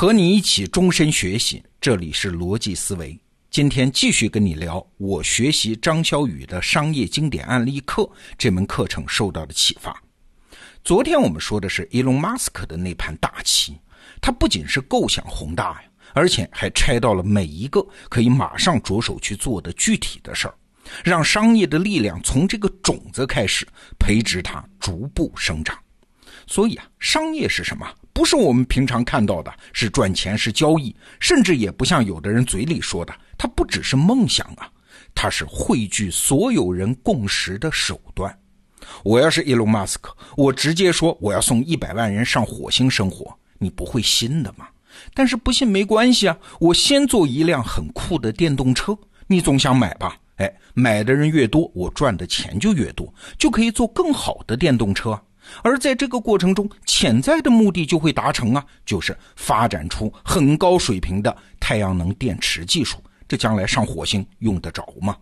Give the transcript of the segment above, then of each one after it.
和你一起终身学习，这里是逻辑思维。今天继续跟你聊我学习张小雨的商业经典案例课这门课程受到的启发。昨天我们说的是伊隆马斯克的那盘大棋，他不仅是构想宏大呀，而且还拆到了每一个可以马上着手去做的具体的事儿，让商业的力量从这个种子开始培植它，逐步生长。所以啊，商业是什么？不是我们平常看到的，是赚钱，是交易，甚至也不像有的人嘴里说的，它不只是梦想啊，它是汇聚所有人共识的手段。我要是伊隆马斯克，我直接说我要送一百万人上火星生活，你不会信的吗？但是不信没关系啊，我先做一辆很酷的电动车，你总想买吧？哎，买的人越多，我赚的钱就越多，就可以做更好的电动车。而在这个过程中，潜在的目的就会达成啊，就是发展出很高水平的太阳能电池技术。这将来上火星用得着吗？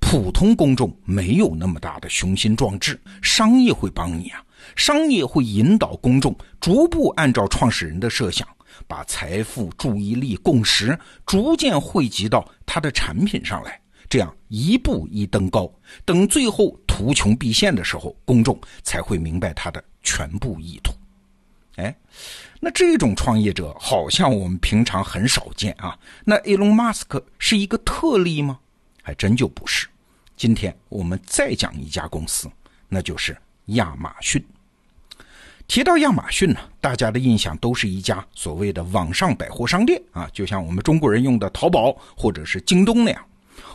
普通公众没有那么大的雄心壮志，商业会帮你啊，商业会引导公众逐步按照创始人的设想，把财富、注意力、共识逐渐汇集到他的产品上来。这样一步一登高，等最后图穷匕现的时候，公众才会明白他的全部意图。哎，那这种创业者好像我们平常很少见啊。那 Elon Musk 是一个特例吗？还真就不是。今天我们再讲一家公司，那就是亚马逊。提到亚马逊呢，大家的印象都是一家所谓的网上百货商店啊，就像我们中国人用的淘宝或者是京东那样。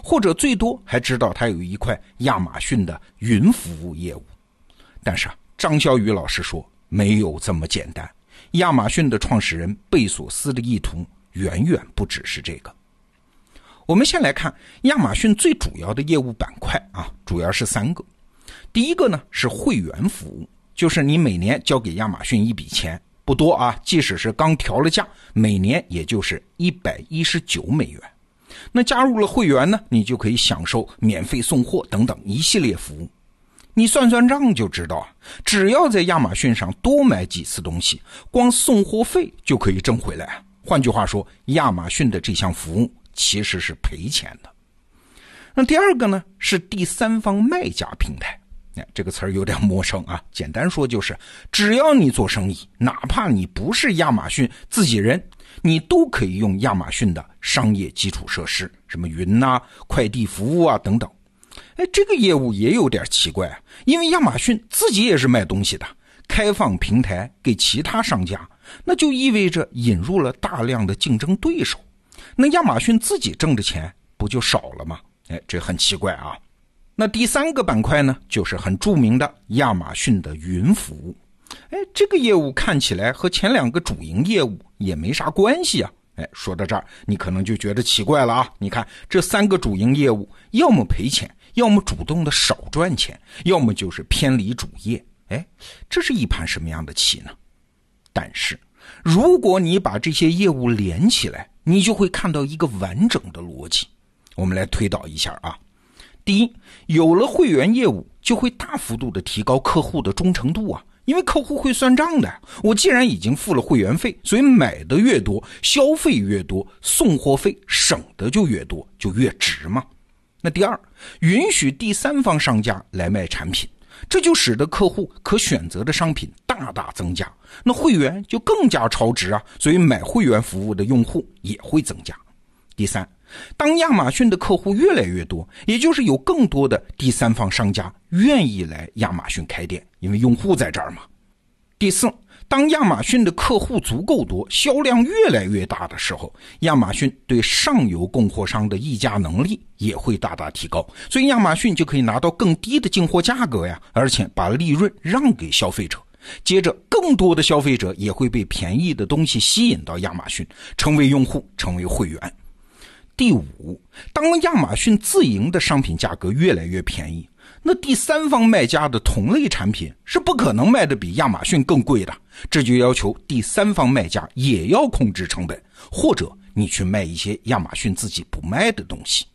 或者最多还知道它有一块亚马逊的云服务业务，但是啊，张小雨老师说没有这么简单。亚马逊的创始人贝索斯的意图远远不只是这个。我们先来看亚马逊最主要的业务板块啊，主要是三个。第一个呢是会员服务，就是你每年交给亚马逊一笔钱，不多啊，即使是刚调了价，每年也就是一百一十九美元。那加入了会员呢，你就可以享受免费送货等等一系列服务。你算算账就知道，只要在亚马逊上多买几次东西，光送货费就可以挣回来。换句话说，亚马逊的这项服务其实是赔钱的。那第二个呢，是第三方卖家平台。哎，这个词儿有点陌生啊。简单说就是，只要你做生意，哪怕你不是亚马逊自己人。你都可以用亚马逊的商业基础设施，什么云呐、快递服务啊等等。哎，这个业务也有点奇怪啊，因为亚马逊自己也是卖东西的，开放平台给其他商家，那就意味着引入了大量的竞争对手。那亚马逊自己挣的钱不就少了吗？哎，这很奇怪啊。那第三个板块呢，就是很著名的亚马逊的云服务。哎，这个业务看起来和前两个主营业务也没啥关系啊！哎，说到这儿，你可能就觉得奇怪了啊！你看这三个主营业务，要么赔钱，要么主动的少赚钱，要么就是偏离主业。哎，这是一盘什么样的棋呢？但是，如果你把这些业务连起来，你就会看到一个完整的逻辑。我们来推导一下啊。第一，有了会员业务，就会大幅度的提高客户的忠诚度啊。因为客户会算账的，我既然已经付了会员费，所以买的越多，消费越多，送货费省的就越多，就越值嘛。那第二，允许第三方商家来卖产品，这就使得客户可选择的商品大大增加，那会员就更加超值啊，所以买会员服务的用户也会增加。第三。当亚马逊的客户越来越多，也就是有更多的第三方商家愿意来亚马逊开店，因为用户在这儿嘛。第四，当亚马逊的客户足够多，销量越来越大的时候，亚马逊对上游供货商的议价能力也会大大提高，所以亚马逊就可以拿到更低的进货价格呀，而且把利润让给消费者。接着，更多的消费者也会被便宜的东西吸引到亚马逊，成为用户，成为会员。第五，当亚马逊自营的商品价格越来越便宜，那第三方卖家的同类产品是不可能卖的比亚马逊更贵的。这就要求第三方卖家也要控制成本，或者你去卖一些亚马逊自己不卖的东西。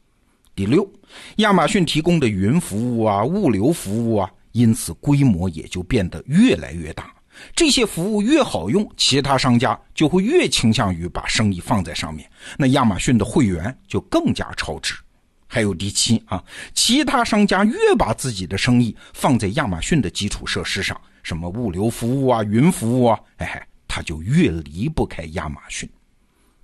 第六，亚马逊提供的云服务啊、物流服务啊，因此规模也就变得越来越大。这些服务越好用，其他商家就会越倾向于把生意放在上面，那亚马逊的会员就更加超值。还有第七啊，其他商家越把自己的生意放在亚马逊的基础设施上，什么物流服务啊、云服务啊，哎，他就越离不开亚马逊。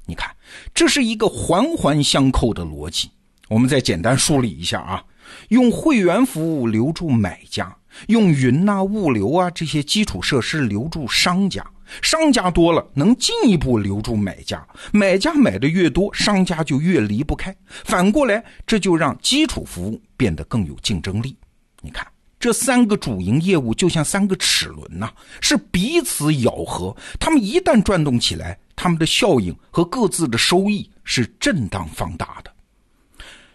你看，这是一个环环相扣的逻辑。我们再简单梳理一下啊，用会员服务留住买家，用云呐、物流啊这些基础设施留住商家，商家多了能进一步留住买家，买家买的越多，商家就越离不开。反过来，这就让基础服务变得更有竞争力。你看。这三个主营业务就像三个齿轮呐，是彼此咬合。他们一旦转动起来，他们的效应和各自的收益是震荡放大的。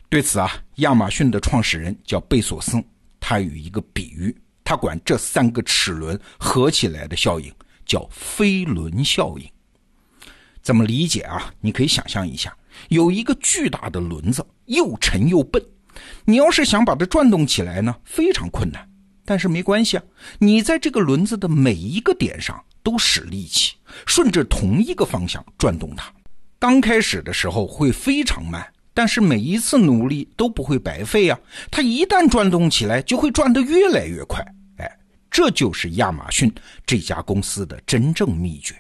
对此啊，亚马逊的创始人叫贝索斯，他有一个比喻，他管这三个齿轮合起来的效应叫飞轮效应。怎么理解啊？你可以想象一下，有一个巨大的轮子，又沉又笨。你要是想把它转动起来呢，非常困难。但是没关系啊，你在这个轮子的每一个点上都使力气，顺着同一个方向转动它。刚开始的时候会非常慢，但是每一次努力都不会白费啊。它一旦转动起来，就会转得越来越快。哎，这就是亚马逊这家公司的真正秘诀。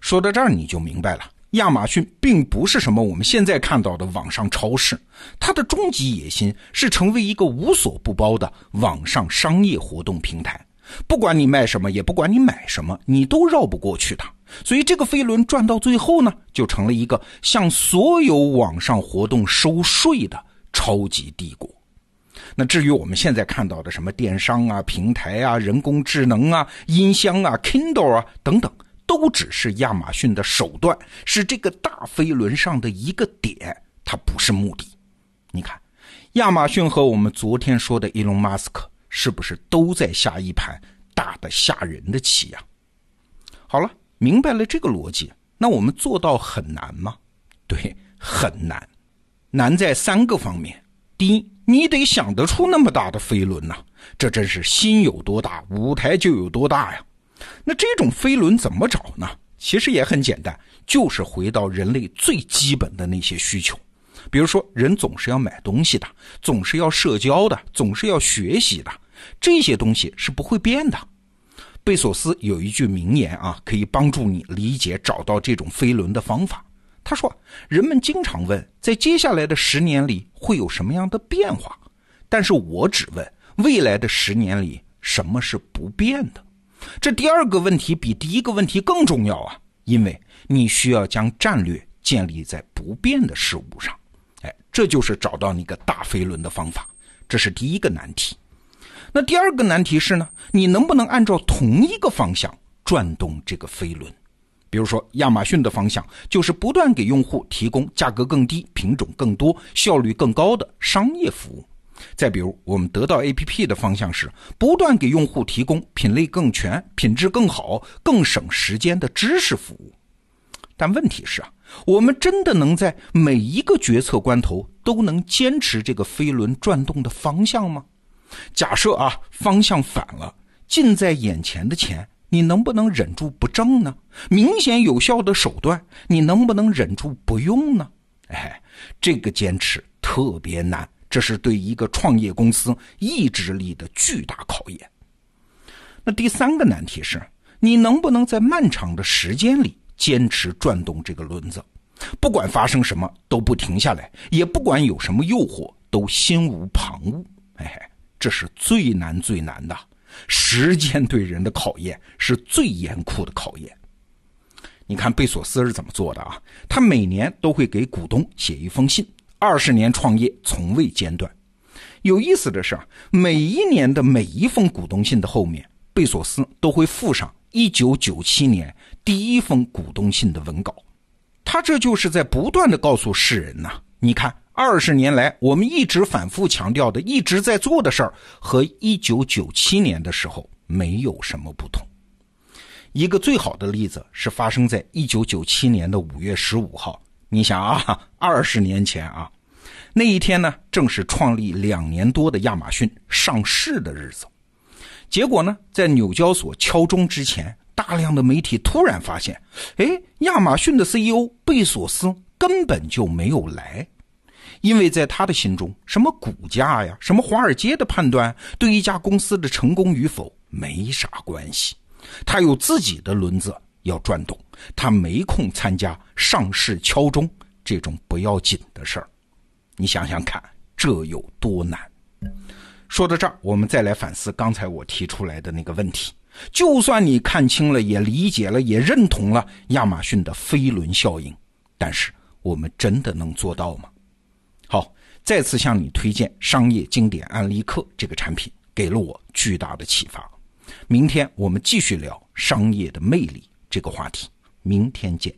说到这儿，你就明白了。亚马逊并不是什么我们现在看到的网上超市，它的终极野心是成为一个无所不包的网上商业活动平台。不管你卖什么，也不管你买什么，你都绕不过去它。所以这个飞轮转到最后呢，就成了一个向所有网上活动收税的超级帝国。那至于我们现在看到的什么电商啊、平台啊、人工智能啊、音箱啊、Kindle 啊等等。都只是亚马逊的手段，是这个大飞轮上的一个点，它不是目的。你看，亚马逊和我们昨天说的伊隆马斯克是不是都在下一盘大的吓人的棋呀？好了，明白了这个逻辑，那我们做到很难吗？对，很难。难在三个方面：第一，你得想得出那么大的飞轮呐，这真是心有多大，舞台就有多大呀。那这种飞轮怎么找呢？其实也很简单，就是回到人类最基本的那些需求，比如说人总是要买东西的，总是要社交的，总是要学习的，这些东西是不会变的。贝索斯有一句名言啊，可以帮助你理解找到这种飞轮的方法。他说：“人们经常问，在接下来的十年里会有什么样的变化？但是我只问，未来的十年里什么是不变的？”这第二个问题比第一个问题更重要啊，因为你需要将战略建立在不变的事物上，哎，这就是找到那个大飞轮的方法。这是第一个难题。那第二个难题是呢，你能不能按照同一个方向转动这个飞轮？比如说，亚马逊的方向就是不断给用户提供价格更低、品种更多、效率更高的商业服务。再比如，我们得到 APP 的方向是不断给用户提供品类更全、品质更好、更省时间的知识服务。但问题是啊，我们真的能在每一个决策关头都能坚持这个飞轮转动的方向吗？假设啊，方向反了，近在眼前的钱，你能不能忍住不挣呢？明显有效的手段，你能不能忍住不用呢？哎，这个坚持特别难。这是对一个创业公司意志力的巨大考验。那第三个难题是，你能不能在漫长的时间里坚持转动这个轮子，不管发生什么都不停下来，也不管有什么诱惑都心无旁骛。哎，这是最难最难的。时间对人的考验是最严酷的考验。你看贝索斯是怎么做的啊？他每年都会给股东写一封信。二十年创业从未间断。有意思的是啊，每一年的每一封股东信的后面，贝索斯都会附上一九九七年第一封股东信的文稿。他这就是在不断的告诉世人呐，你看，二十年来我们一直反复强调的、一直在做的事儿，和一九九七年的时候没有什么不同。一个最好的例子是发生在一九九七年的五月十五号。你想啊，二十年前啊，那一天呢，正是创立两年多的亚马逊上市的日子。结果呢，在纽交所敲钟之前，大量的媒体突然发现，哎，亚马逊的 CEO 贝索斯根本就没有来，因为在他的心中，什么股价呀，什么华尔街的判断，对一家公司的成功与否没啥关系。他有自己的轮子要转动，他没空参加上市敲钟这种不要紧的事儿。你想想看，这有多难？说到这儿，我们再来反思刚才我提出来的那个问题：就算你看清了、也理解了、也认同了亚马逊的飞轮效应，但是我们真的能做到吗？好，再次向你推荐《商业经典案例课》这个产品，给了我巨大的启发。明天我们继续聊商业的魅力这个话题。明天见。